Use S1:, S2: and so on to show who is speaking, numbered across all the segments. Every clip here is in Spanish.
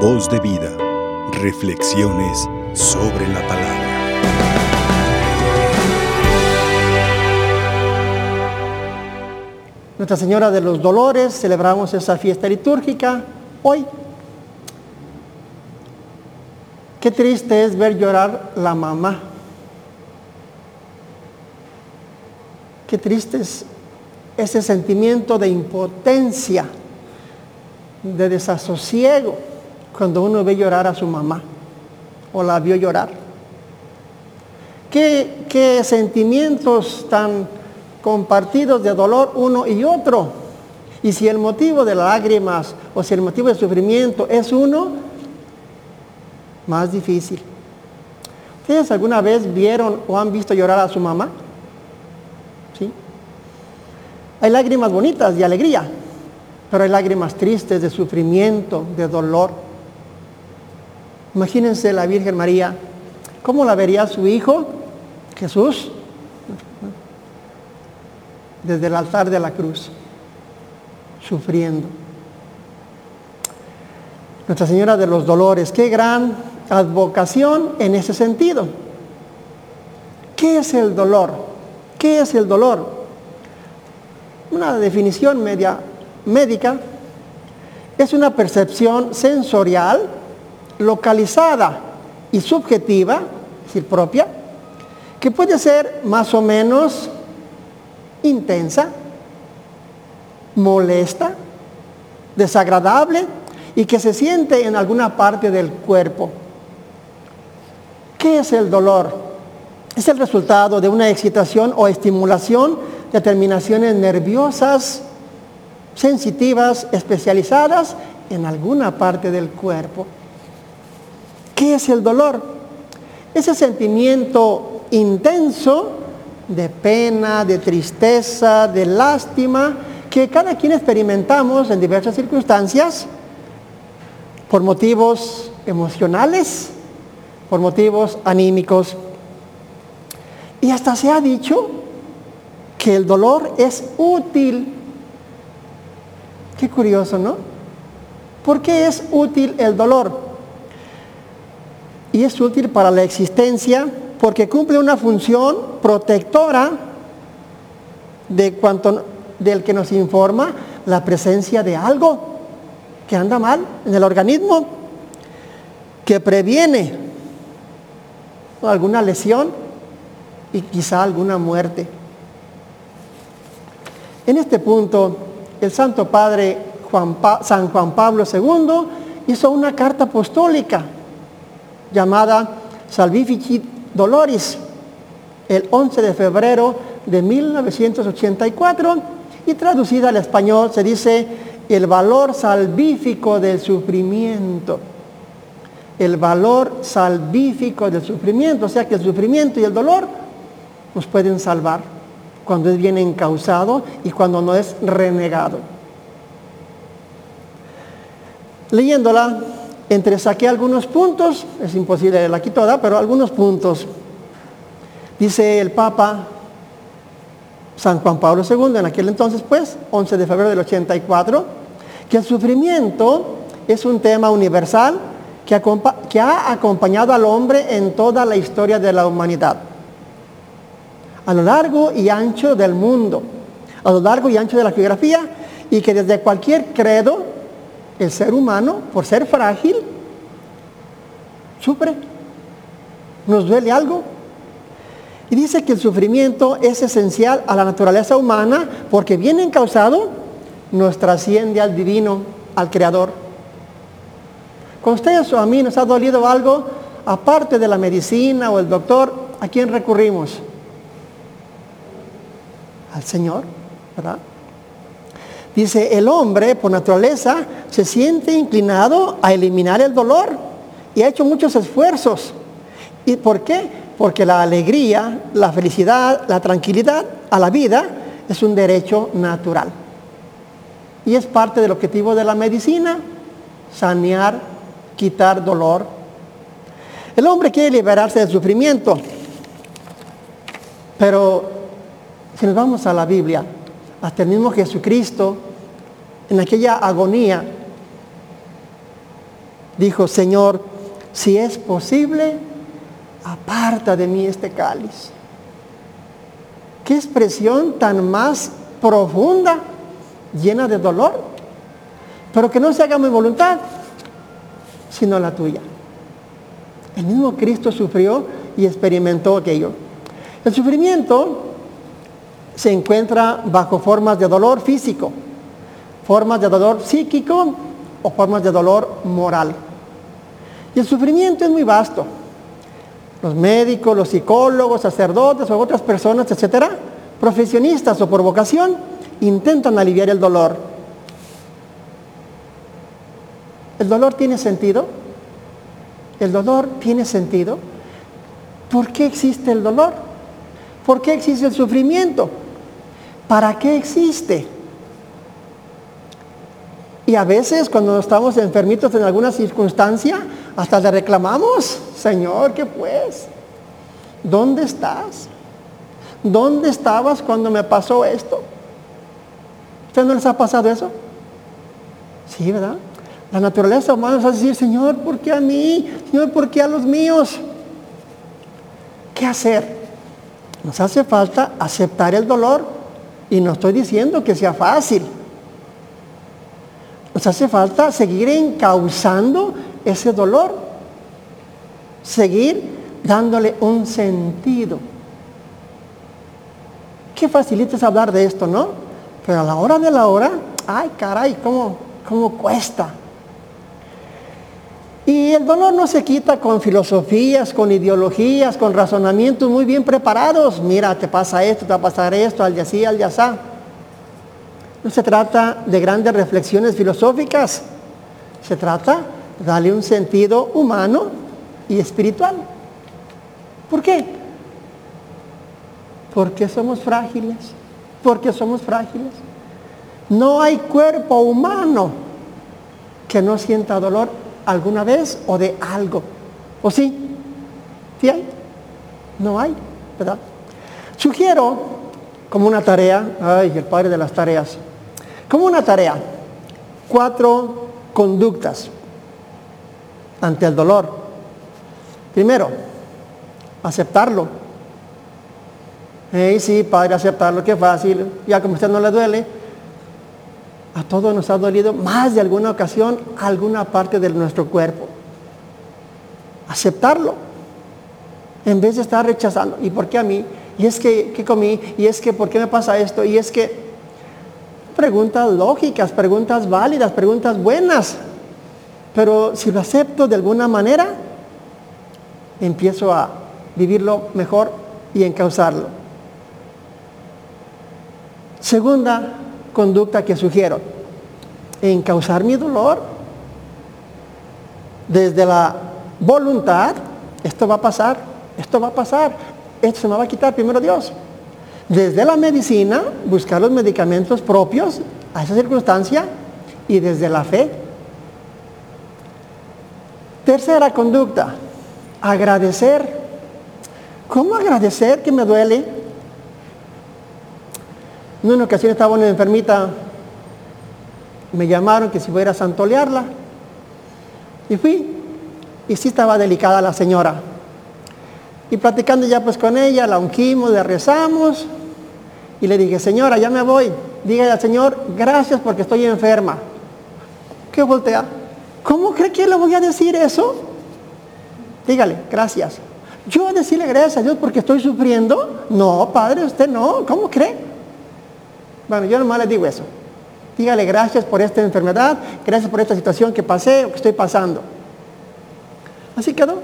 S1: Voz de vida. Reflexiones sobre la palabra.
S2: Nuestra Señora de los Dolores, celebramos esa fiesta litúrgica hoy. Qué triste es ver llorar la mamá. Qué triste es ese sentimiento de impotencia, de desasosiego, cuando uno ve llorar a su mamá o la vio llorar. ¿Qué, sentimientos tan compartidos de dolor uno y otro? Y si el motivo de las lágrimas o si el motivo del sufrimiento es uno, más difícil. ¿Ustedes alguna vez vieron o han visto llorar a su mamá? ¿Sí? Hay lágrimas bonitas de alegría, pero hay lágrimas tristes de sufrimiento, de dolor. Imagínense la Virgen María, ¿cómo la vería su hijo Jesús? Desde el altar de la cruz, sufriendo. Nuestra Señora de los Dolores, qué gran advocación en ese sentido. ¿Qué es el dolor? ¿Qué es el dolor? Una definición media, médica es una percepción sensorial localizada y subjetiva, es decir, propia, que puede ser más o menos intensa, molesta, desagradable y que se siente en alguna parte del cuerpo. ¿Qué es el dolor? Es el resultado de una excitación o estimulación de terminaciones nerviosas, sensitivas, especializadas en alguna parte del cuerpo. ¿Qué es el dolor? Ese sentimiento intenso de pena, de tristeza, de lástima, que cada quien experimentamos en diversas circunstancias por motivos emocionales, por motivos anímicos. Y hasta se ha dicho que el dolor es útil. Qué curioso, ¿no? ¿Por qué es útil el dolor? Y es útil para la existencia porque cumple una función protectora de cuanto del que nos informa la presencia de algo que anda mal en el organismo, que previene alguna lesión y quizá alguna muerte. En este punto, el Santo Padre San Juan Pablo II hizo una carta apostólica llamada Salvifici Doloris el 11 de febrero de 1984 y traducida al español se dice el valor salvífico del sufrimiento. El valor salvífico del sufrimiento, o sea que el sufrimiento y el dolor nos pueden salvar cuando es bien encausado y cuando no es renegado. Leyéndola, entre saqué algunos puntos, es imposible leerla aquí toda, pero algunos puntos. Dice el Papa San Juan Pablo II, en aquel entonces pues, 11 de febrero del 84, que el sufrimiento es un tema universal que, que ha acompañado al hombre en toda la historia de la humanidad a lo largo y ancho del mundo, a lo largo y ancho de la geografía, y que desde cualquier credo, el ser humano, por ser frágil, sufre, nos duele algo. Y dice que el sufrimiento es esencial a la naturaleza humana porque bien encausado nos trasciende al divino, al creador. Con ustedes o a mí nos ha dolido algo, aparte de la medicina o el doctor, ¿a quién recurrimos? al Señor, ¿verdad? Dice, el hombre por naturaleza se siente inclinado a eliminar el dolor y ha hecho muchos esfuerzos. ¿Y por qué? Porque la alegría, la felicidad, la tranquilidad a la vida es un derecho natural. Y es parte del objetivo de la medicina, sanear, quitar dolor. El hombre quiere liberarse del sufrimiento, pero si nos vamos a la Biblia, hasta el mismo Jesucristo, en aquella agonía, dijo, Señor, si es posible, aparta de mí este cáliz. Qué expresión tan más profunda, llena de dolor, pero que no se haga mi voluntad, sino la tuya. El mismo Cristo sufrió y experimentó aquello. El sufrimiento se encuentra bajo formas de dolor físico, formas de dolor psíquico o formas de dolor moral. Y el sufrimiento es muy vasto. Los médicos, los psicólogos, sacerdotes o otras personas, etcétera, profesionistas o por vocación, intentan aliviar el dolor. ¿El dolor tiene sentido? ¿El dolor tiene sentido? ¿Por qué existe el dolor? ¿Por qué existe el sufrimiento? ¿Para qué existe? Y a veces cuando estamos enfermitos en alguna circunstancia, hasta le reclamamos, Señor, ¿qué pues? ¿Dónde estás? ¿Dónde estabas cuando me pasó esto? ¿Usted no les ha pasado eso? Sí, ¿verdad? La naturaleza humana nos a decir, Señor, ¿por qué a mí? Señor, ¿por qué a los míos? ¿Qué hacer? Nos hace falta aceptar el dolor y no estoy diciendo que sea fácil. Nos hace falta seguir encauzando ese dolor, seguir dándole un sentido. Qué facilita es hablar de esto, ¿no? Pero a la hora de la hora, ay caray, cómo, cómo cuesta. Y el dolor no se quita con filosofías, con ideologías, con razonamientos muy bien preparados. Mira, te pasa esto, te va a pasar esto, al día sí, al día así. No se trata de grandes reflexiones filosóficas. Se trata de darle un sentido humano y espiritual. ¿Por qué? Porque somos frágiles. Porque somos frágiles. No hay cuerpo humano que no sienta dolor alguna vez o de algo. ¿O sí? ¿Sí hay? No hay, ¿verdad? Sugiero como una tarea, ay, el padre de las tareas, como una tarea, cuatro conductas ante el dolor. Primero, aceptarlo. Hey, sí, padre, aceptarlo, qué fácil. Ya como usted no le duele, a todos nos ha dolido más de alguna ocasión alguna parte de nuestro cuerpo. Aceptarlo. En vez de estar rechazando. ¿Y por qué a mí? ¿Y es que qué comí? ¿Y es que por qué me pasa esto? Y es que preguntas lógicas, preguntas válidas, preguntas buenas. Pero si lo acepto de alguna manera, empiezo a vivirlo mejor y encauzarlo. Segunda conducta que sugiero. En causar mi dolor, desde la voluntad, esto va a pasar, esto va a pasar, esto se me va a quitar primero Dios. Desde la medicina, buscar los medicamentos propios a esa circunstancia y desde la fe. Tercera conducta, agradecer. ¿Cómo agradecer que me duele? En una ocasión estaba una enfermita, me llamaron que si fuera a santolearla. Y fui. Y sí estaba delicada la señora. Y platicando ya pues con ella, la ungimos, le rezamos. Y le dije, señora, ya me voy. Dígale al Señor, gracias porque estoy enferma. ¿Qué voltea? ¿Cómo cree que le voy a decir eso? Dígale, gracias. Yo decirle gracias a Dios porque estoy sufriendo. No, padre, usted no. ¿Cómo cree? Bueno, yo nomás les digo eso. Dígale gracias por esta enfermedad, gracias por esta situación que pasé o que estoy pasando. Así quedó.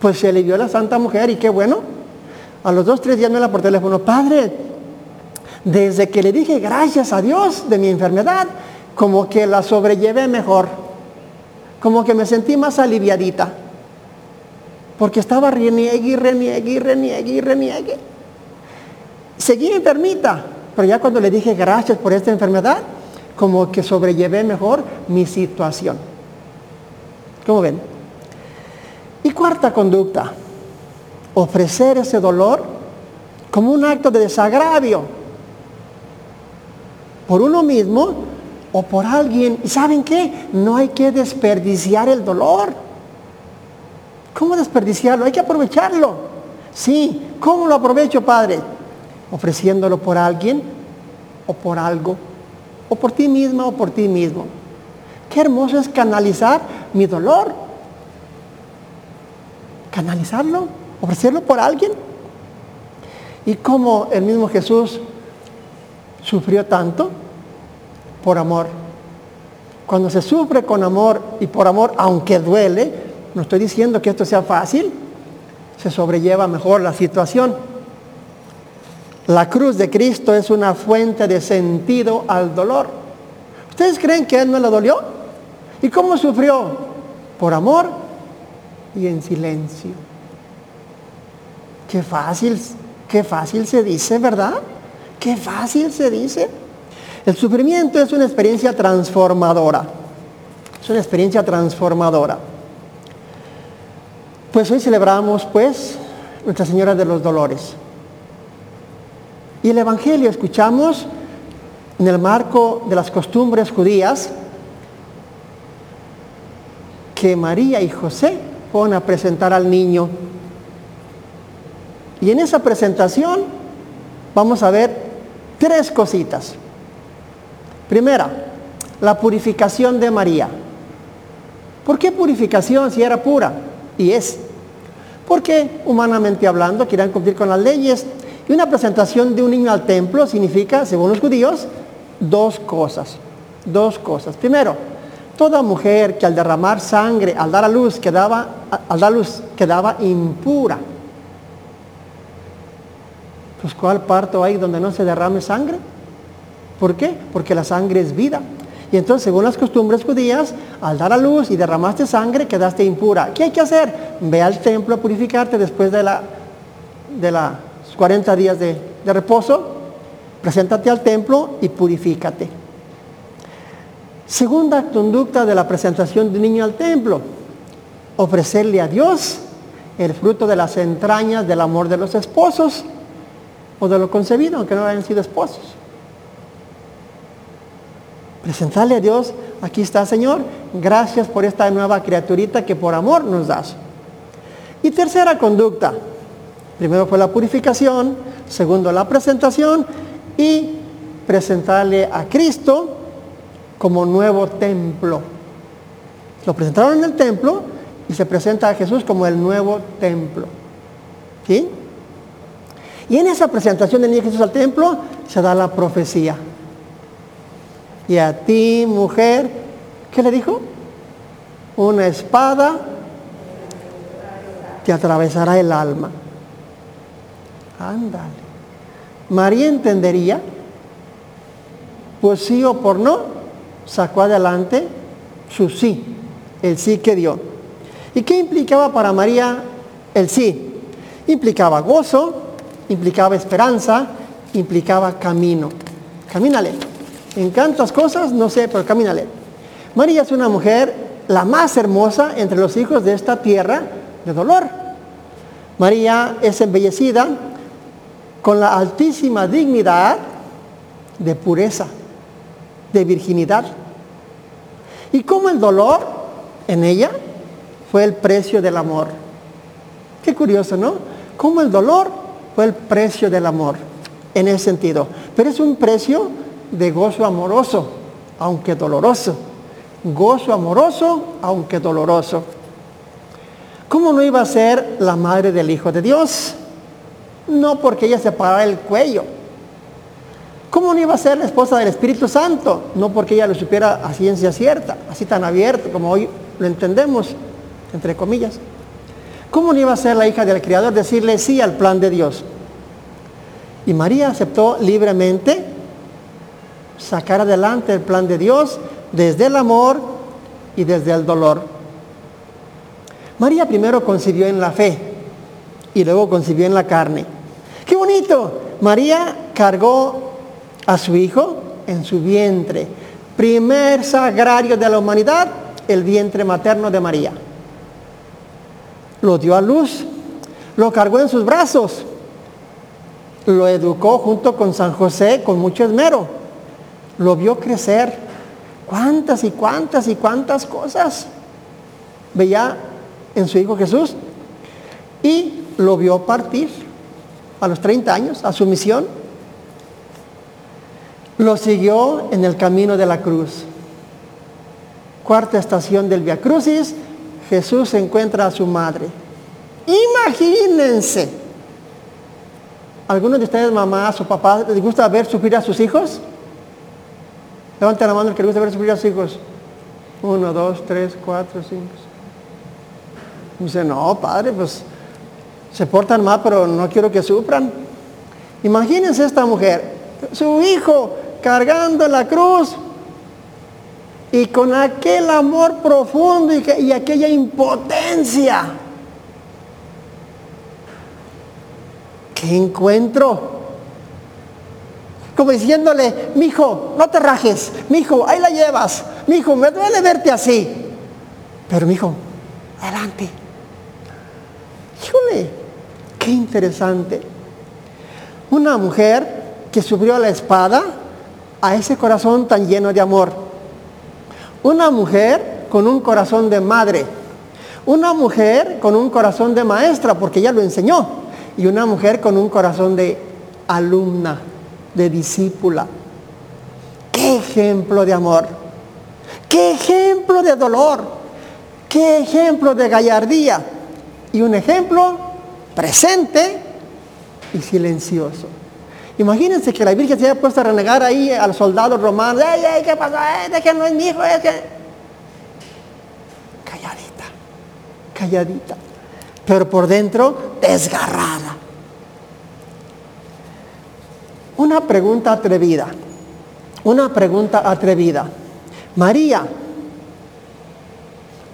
S2: Pues se le dio a la santa mujer y qué bueno. A los dos, tres días me la por teléfono, padre, desde que le dije gracias a Dios de mi enfermedad, como que la sobrellevé mejor. Como que me sentí más aliviadita. Porque estaba reniegue y reniegue y reniegue y reniegue. Seguí enfermita, pero ya cuando le dije gracias por esta enfermedad, como que sobrellevé mejor mi situación. ¿Cómo ven? Y cuarta conducta, ofrecer ese dolor como un acto de desagravio por uno mismo o por alguien. ¿Y saben qué? No hay que desperdiciar el dolor. ¿Cómo desperdiciarlo? Hay que aprovecharlo. Sí, ¿cómo lo aprovecho, Padre? Ofreciéndolo por alguien o por algo, o por ti misma o por ti mismo. Qué hermoso es canalizar mi dolor. Canalizarlo, ofrecerlo por alguien. Y como el mismo Jesús sufrió tanto por amor. Cuando se sufre con amor y por amor, aunque duele, no estoy diciendo que esto sea fácil, se sobrelleva mejor la situación. La cruz de Cristo es una fuente de sentido al dolor. ¿Ustedes creen que Él no le dolió? ¿Y cómo sufrió? Por amor y en silencio. Qué fácil, qué fácil se dice, ¿verdad? Qué fácil se dice. El sufrimiento es una experiencia transformadora. Es una experiencia transformadora. Pues hoy celebramos pues Nuestra Señora de los Dolores. Y el Evangelio escuchamos en el marco de las costumbres judías que María y José fueron a presentar al niño. Y en esa presentación vamos a ver tres cositas. Primera, la purificación de María. ¿Por qué purificación si era pura? Y es. Porque humanamente hablando querían cumplir con las leyes. Y una presentación de un niño al templo significa, según los judíos, dos cosas. Dos cosas. Primero, toda mujer que al derramar sangre, al dar a luz, quedaba, al dar luz, quedaba impura. Pues ¿cuál parto hay donde no se derrame sangre? ¿Por qué? Porque la sangre es vida. Y entonces, según las costumbres judías, al dar a luz y derramaste sangre, quedaste impura. ¿Qué hay que hacer? Ve al templo a purificarte después de la de los 40 días de, reposo. Preséntate al templo y purifícate. Segunda conducta de la presentación de un niño al templo. Ofrecerle a Dios el fruto de las entrañas del amor de los esposos o de lo concebido, aunque no hayan sido esposos. Presentarle a Dios, aquí está Señor, gracias por esta nueva criaturita que por amor nos das. Y tercera conducta, primero fue la purificación, segundo la presentación y presentarle a Cristo como nuevo templo. Lo presentaron en el templo y se presenta a Jesús como el nuevo templo. ¿Sí? Y en esa presentación del niño Jesús al templo se da la profecía. Y a ti, mujer, ¿qué le dijo? Una espada te atravesará el alma. Ándale. María entendería, pues sí o por no, sacó adelante su sí, el sí que dio. ¿Y qué implicaba para María el sí? Implicaba gozo, implicaba esperanza, implicaba camino. Camínale. En tantas cosas, no sé, pero camínale. María es una mujer la más hermosa entre los hijos de esta tierra de dolor. María es embellecida con la altísima dignidad de pureza, de virginidad. Y como el dolor en ella fue el precio del amor. Qué curioso, ¿no? Como el dolor fue el precio del amor en ese sentido. Pero es un precio de gozo amoroso, aunque doloroso. Gozo amoroso, aunque doloroso. ¿Cómo no iba a ser la madre del Hijo de Dios? No porque ella se parara el cuello. ¿Cómo no iba a ser la esposa del Espíritu Santo? No porque ella lo supiera a ciencia cierta, así tan abierto como hoy lo entendemos, entre comillas. ¿Cómo no iba a ser la hija del Creador decirle sí al plan de Dios? Y María aceptó libremente sacar adelante el plan de Dios desde el amor y desde el dolor. María primero concibió en la fe y luego concibió en la carne. ¡Qué bonito! María cargó a su hijo en su vientre. Primer sagrario de la humanidad, el vientre materno de María. Lo dio a luz, lo cargó en sus brazos, lo educó junto con San José con mucho esmero lo vio crecer, cuántas y cuántas y cuántas cosas veía en su Hijo Jesús y lo vio partir a los 30 años a su misión. Lo siguió en el camino de la cruz. Cuarta estación del Via Crucis, Jesús encuentra a su madre. Imagínense. ¿Algunos de ustedes, mamás o papás, les gusta ver sufrir a sus hijos? Levanten la mano el que le gusta ver sufrir a sus hijos. Uno, dos, tres, cuatro, cinco. Dice, no, padre, pues se portan mal, pero no quiero que sufran. Imagínense esta mujer, su hijo cargando la cruz y con aquel amor profundo y, y aquella impotencia. ¿Qué encuentro? Como diciéndole, mi hijo, no te rajes, mi hijo, ahí la llevas, mi hijo, me duele verte así. Pero mi hijo, adelante. Qué interesante. Una mujer que subió la espada a ese corazón tan lleno de amor. Una mujer con un corazón de madre. Una mujer con un corazón de maestra, porque ella lo enseñó. Y una mujer con un corazón de alumna, de discípula. ¡Qué ejemplo de amor! ¡Qué ejemplo de dolor! ¡Qué ejemplo de gallardía! Y un ejemplo presente y silencioso. Imagínense que la Virgen se haya puesto a renegar ahí a los soldados romanos. ¡Ey, ey, qué pasó! ¡Ey, de que no es mi hijo! Es que... Calladita, calladita. Pero por dentro, desgarrada. Una pregunta atrevida. Una pregunta atrevida. María,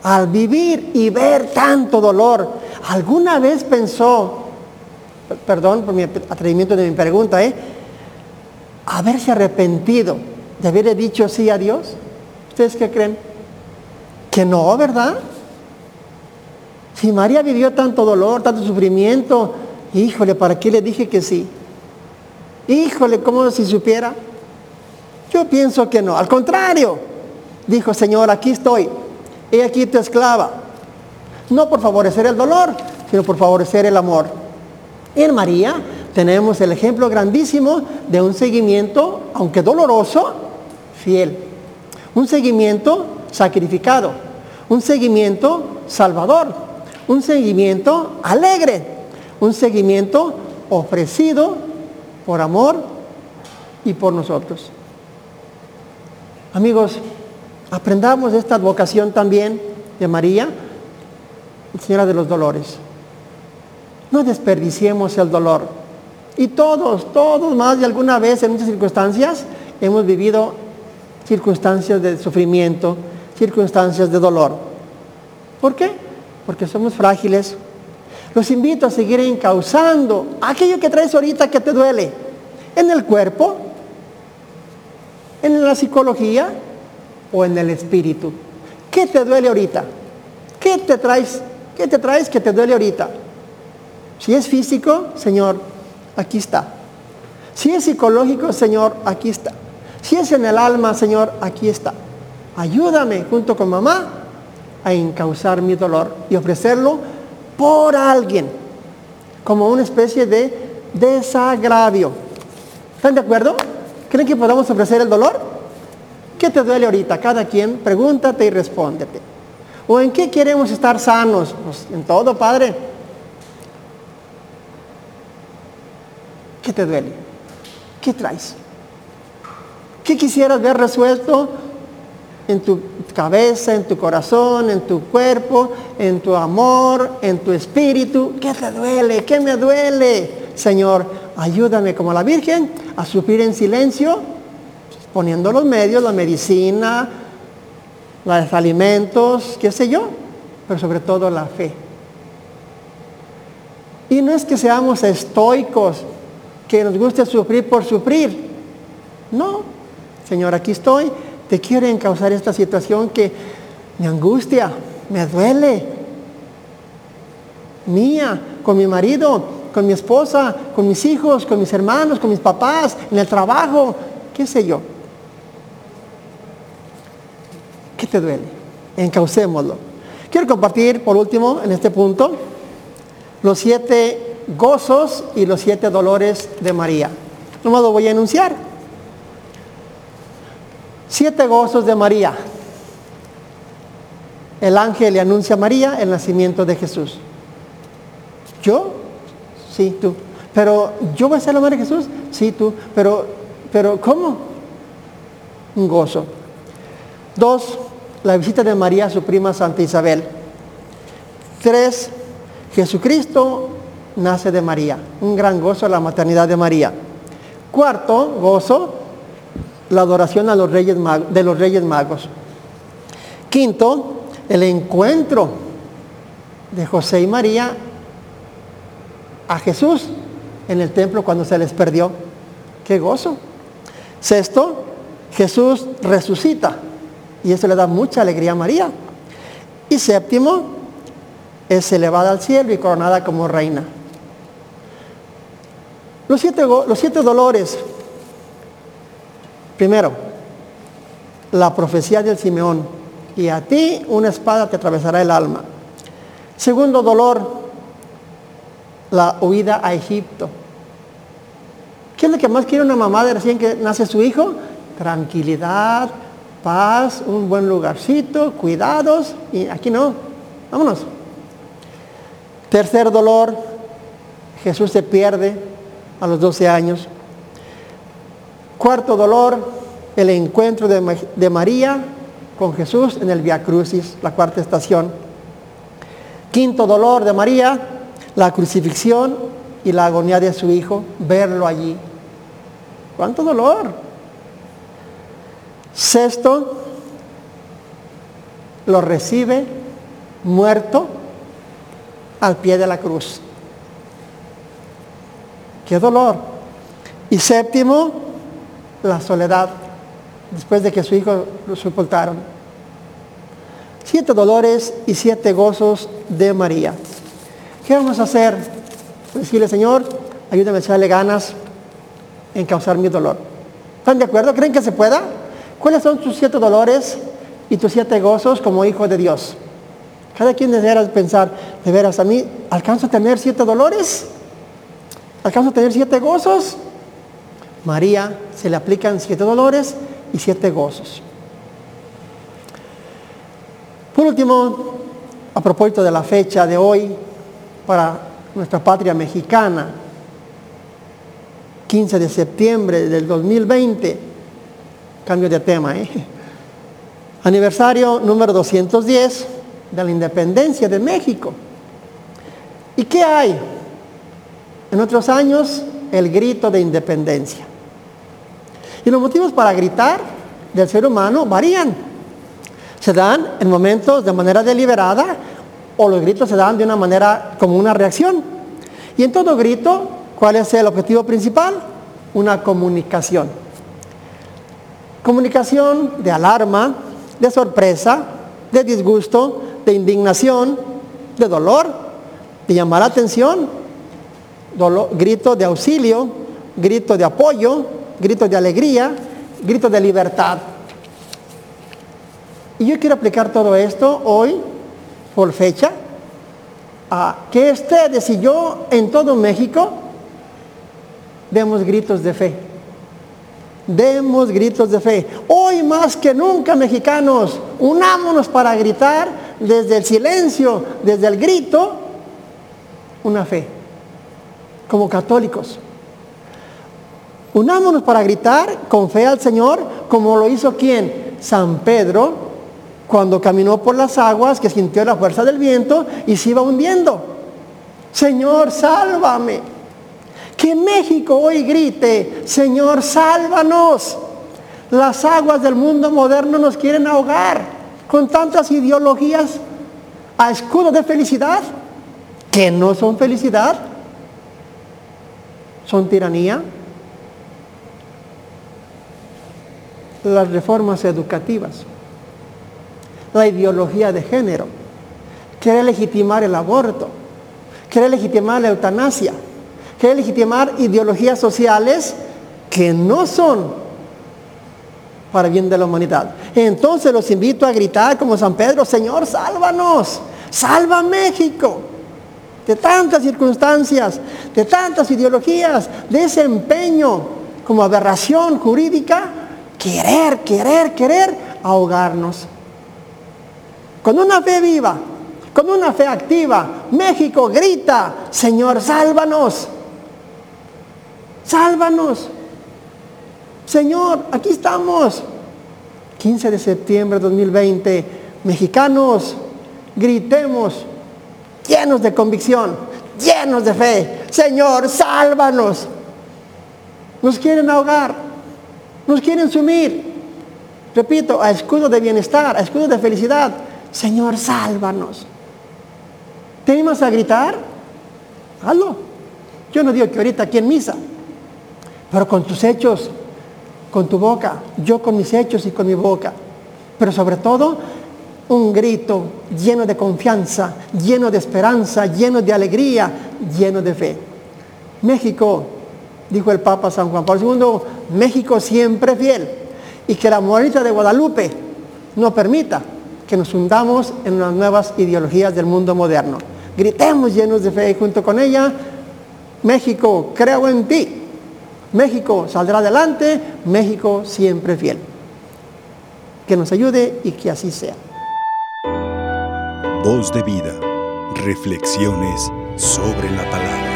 S2: al vivir y ver tanto dolor, ¿alguna vez pensó, perdón por mi atrevimiento de mi pregunta, ¿eh? haberse arrepentido de haberle dicho sí a Dios? ¿Ustedes qué creen? Que no, ¿verdad? Si María vivió tanto dolor, tanto sufrimiento, híjole, ¿para qué le dije que sí? Híjole, ¿cómo si supiera? Yo pienso que no. Al contrario, dijo, Señor, aquí estoy. He aquí tu esclava. No por favorecer el dolor, sino por favorecer el amor. En María tenemos el ejemplo grandísimo de un seguimiento, aunque doloroso, fiel. Un seguimiento sacrificado. Un seguimiento salvador. Un seguimiento alegre. Un seguimiento ofrecido por amor y por nosotros. Amigos, aprendamos esta vocación también de María, Señora de los Dolores. No desperdiciemos el dolor. Y todos, todos más de alguna vez en muchas circunstancias hemos vivido circunstancias de sufrimiento, circunstancias de dolor. ¿Por qué? Porque somos frágiles. Los invito a seguir encauzando aquello que traes ahorita que te duele. En el cuerpo, en la psicología o en el espíritu. ¿Qué te duele ahorita? ¿Qué te traes? ¿Qué te traes que te duele ahorita? Si es físico, Señor, aquí está. Si es psicológico, Señor, aquí está. Si es en el alma, Señor, aquí está. Ayúdame junto con mamá a encauzar mi dolor y ofrecerlo por alguien, como una especie de desagravio. ¿Están de acuerdo? ¿Creen que podamos ofrecer el dolor? ¿Qué te duele ahorita? Cada quien pregúntate y respóndete. ¿O en qué queremos estar sanos? Pues en todo, Padre. ¿Qué te duele? ¿Qué traes? ¿Qué quisieras ver resuelto en tu cabeza, en tu corazón, en tu cuerpo, en tu amor, en tu espíritu? ¿Qué te duele? ¿Qué me duele? Señor, ayúdame como la Virgen a sufrir en silencio, poniendo los medios, la medicina, los alimentos, qué sé yo, pero sobre todo la fe. Y no es que seamos estoicos, que nos guste sufrir por sufrir. No, Señor, aquí estoy, te quiero encauzar esta situación que me angustia, me duele. Mía, con mi marido, con mi esposa, con mis hijos, con mis hermanos, con mis papás, en el trabajo, qué sé yo. Te duele? Encaucémoslo. Quiero compartir, por último, en este punto, los siete gozos y los siete dolores de María. No lo voy a enunciar. Siete gozos de María. El ángel le anuncia a María el nacimiento de Jesús. ¿Yo? Sí, tú. Pero yo voy a ser la madre de Jesús. Sí, tú. Pero, pero ¿cómo? Un gozo. Dos, la visita de María a su prima Santa Isabel. Tres, Jesucristo nace de María. Un gran gozo la maternidad de María. Cuarto, gozo, la adoración los reyes de los reyes magos. Quinto, el encuentro de José y María a Jesús en el templo cuando se les perdió. Qué gozo. Sexto, Jesús resucita y eso le da mucha alegría a María. Y séptimo, es elevada al cielo y coronada como reina. Los siete, los siete dolores. Primero, la profecía del Simeón. Y a ti una espada te atravesará el alma. Segundo dolor, la huida a Egipto. ¿Qué es lo que más quiere una mamá de recién que nace su hijo? Tranquilidad, paz, un buen lugarcito, cuidados. Y aquí no. Vámonos. Tercer dolor, Jesús se pierde a los 12 años. Cuarto dolor, el encuentro de, de María con Jesús en el Via Crucis, la cuarta estación. Quinto dolor de María, la crucifixión y la agonía de su hijo, verlo allí. ¿Cuánto dolor? Sexto, lo recibe muerto al pie de la cruz. Qué dolor. Y séptimo, la soledad, después de que su hijo lo sepultaron. Siete dolores y siete gozos de María. ¿Qué vamos a hacer? Decirle, Señor, ayúdame a echarle ganas en causar mi dolor. ¿Están de acuerdo? ¿Creen que se pueda? ¿Cuáles son tus siete dolores y tus siete gozos como hijo de Dios? Cada quien deberá pensar, de veras, a mí alcanzo a tener siete dolores, alcanzo a tener siete gozos. María se le aplican siete dolores y siete gozos. Por último, a propósito de la fecha de hoy, para nuestra patria mexicana. 15 de septiembre del 2020. Cambio de tema, ¿eh? Aniversario número 210 de la independencia de México. ¿Y qué hay? En otros años, el grito de independencia. Y los motivos para gritar del ser humano varían. Se dan en momentos de manera deliberada o los gritos se dan de una manera como una reacción. Y en todo grito, ¿cuál es el objetivo principal? Una comunicación. Comunicación de alarma, de sorpresa, de disgusto, de indignación, de dolor, de llamar la atención, grito de auxilio, grito de apoyo, grito de alegría, grito de libertad. Y yo quiero aplicar todo esto hoy por fecha, a que ustedes y yo en todo México demos gritos de fe. Demos gritos de fe. Hoy más que nunca, mexicanos, unámonos para gritar desde el silencio, desde el grito, una fe, como católicos. Unámonos para gritar con fe al Señor, como lo hizo quien? San Pedro, cuando caminó por las aguas, que sintió la fuerza del viento y se iba hundiendo. Señor, sálvame. Que México hoy grite, Señor, sálvanos. Las aguas del mundo moderno nos quieren ahogar con tantas ideologías a escudo de felicidad, que no son felicidad, son tiranía. Las reformas educativas la ideología de género, quiere legitimar el aborto, quiere legitimar la eutanasia, quiere legitimar ideologías sociales que no son para bien de la humanidad. Entonces los invito a gritar como San Pedro, Señor, sálvanos, salva México de tantas circunstancias, de tantas ideologías, de ese empeño como aberración jurídica, querer, querer, querer ahogarnos. Con una fe viva, con una fe activa, México grita, Señor, sálvanos, sálvanos. Señor, aquí estamos. 15 de septiembre de 2020, mexicanos, gritemos, llenos de convicción, llenos de fe. Señor, sálvanos. Nos quieren ahogar, nos quieren sumir. Repito, a escudo de bienestar, a escudo de felicidad. Señor, sálvanos. ¿Tenemos a gritar? Hazlo. Yo no digo que ahorita aquí en misa, pero con tus hechos con tu boca, yo con mis hechos y con mi boca. Pero sobre todo, un grito lleno de confianza, lleno de esperanza, lleno de alegría, lleno de fe. México, dijo el Papa San Juan Pablo II, México siempre fiel. Y que la morita de Guadalupe no permita que nos hundamos en las nuevas ideologías del mundo moderno. Gritemos llenos de fe y junto con ella, México, creo en ti. México saldrá adelante, México siempre fiel. Que nos ayude y que así sea.
S1: Voz de vida, reflexiones sobre la palabra.